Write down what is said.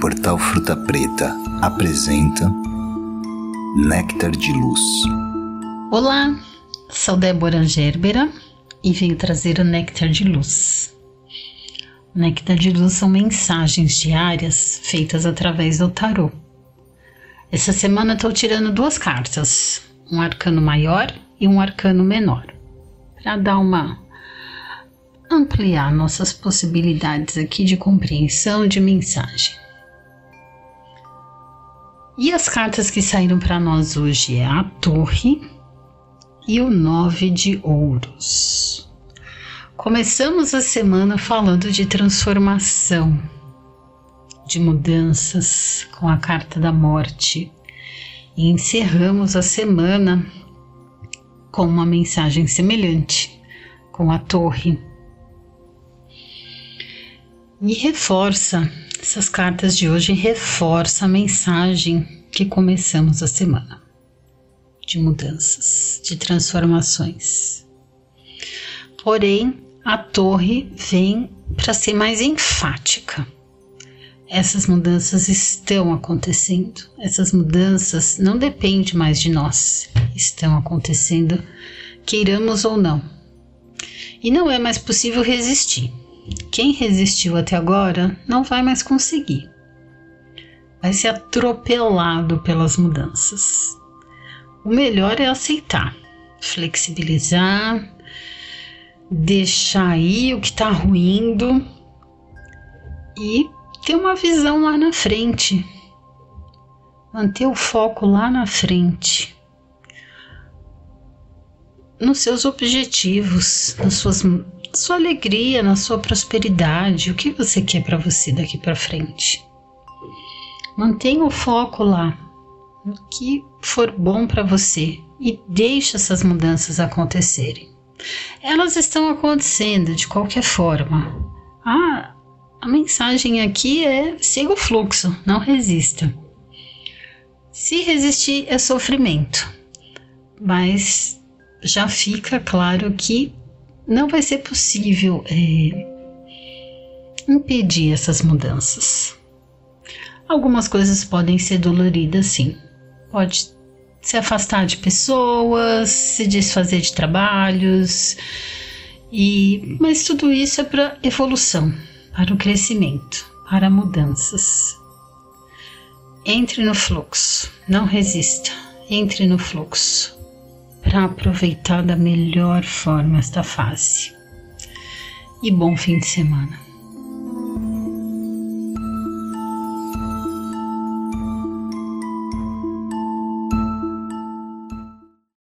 Portal Fruta Preta apresenta Néctar de Luz. Olá, sou Débora Gerbera e venho trazer o Néctar de Luz. O Néctar de Luz são mensagens diárias feitas através do tarô. Essa semana estou tirando duas cartas, um arcano maior e um arcano menor, para dar uma ampliar nossas possibilidades aqui de compreensão de mensagem. E as cartas que saíram para nós hoje é a Torre e o Nove de Ouros. Começamos a semana falando de transformação, de mudanças com a carta da morte e encerramos a semana com uma mensagem semelhante, com a Torre e reforça, essas cartas de hoje reforça a mensagem que começamos a semana de mudanças, de transformações. Porém, a torre vem para ser mais enfática. Essas mudanças estão acontecendo. Essas mudanças não dependem mais de nós. Estão acontecendo, queiramos ou não. E não é mais possível resistir. Quem resistiu até agora não vai mais conseguir. Vai ser atropelado pelas mudanças. O melhor é aceitar, flexibilizar, deixar aí o que está ruindo e ter uma visão lá na frente. Manter o foco lá na frente. Nos seus objetivos, nas suas sua alegria, na sua prosperidade, o que você quer para você daqui para frente. Mantenha o foco lá, no que for bom para você e deixe essas mudanças acontecerem. Elas estão acontecendo de qualquer forma. Ah, a mensagem aqui é siga o fluxo, não resista. Se resistir é sofrimento, mas já fica claro que não vai ser possível é, impedir essas mudanças. Algumas coisas podem ser doloridas, sim. Pode se afastar de pessoas, se desfazer de trabalhos, e mas tudo isso é para evolução, para o crescimento, para mudanças. Entre no fluxo, não resista. Entre no fluxo para aproveitar da melhor forma esta fase. E bom fim de semana.